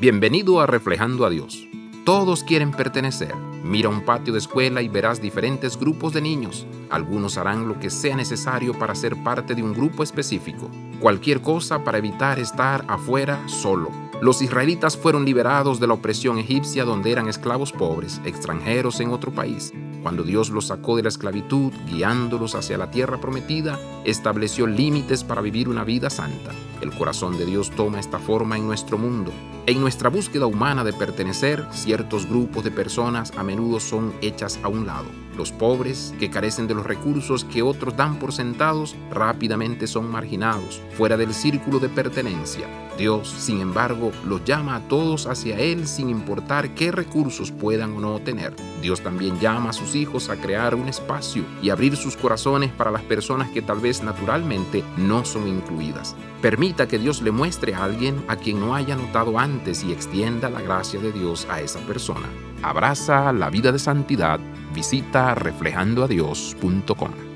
Bienvenido a Reflejando a Dios. Todos quieren pertenecer. Mira un patio de escuela y verás diferentes grupos de niños. Algunos harán lo que sea necesario para ser parte de un grupo específico. Cualquier cosa para evitar estar afuera solo. Los israelitas fueron liberados de la opresión egipcia donde eran esclavos pobres, extranjeros en otro país. Cuando Dios los sacó de la esclavitud, guiándolos hacia la tierra prometida, estableció límites para vivir una vida santa. El corazón de Dios toma esta forma en nuestro mundo. En nuestra búsqueda humana de pertenecer, ciertos grupos de personas a menudo son hechas a un lado. Los pobres, que carecen de los recursos que otros dan por sentados, rápidamente son marginados, fuera del círculo de pertenencia. Dios, sin embargo, los llama a todos hacia Él sin importar qué recursos puedan o no tener. Dios también llama a sus hijos a crear un espacio y abrir sus corazones para las personas que tal vez naturalmente no son incluidas. Permita que Dios le muestre a alguien a quien no haya notado antes y extienda la gracia de Dios a esa persona. Abraza la vida de santidad. Visita reflejandoadios.com.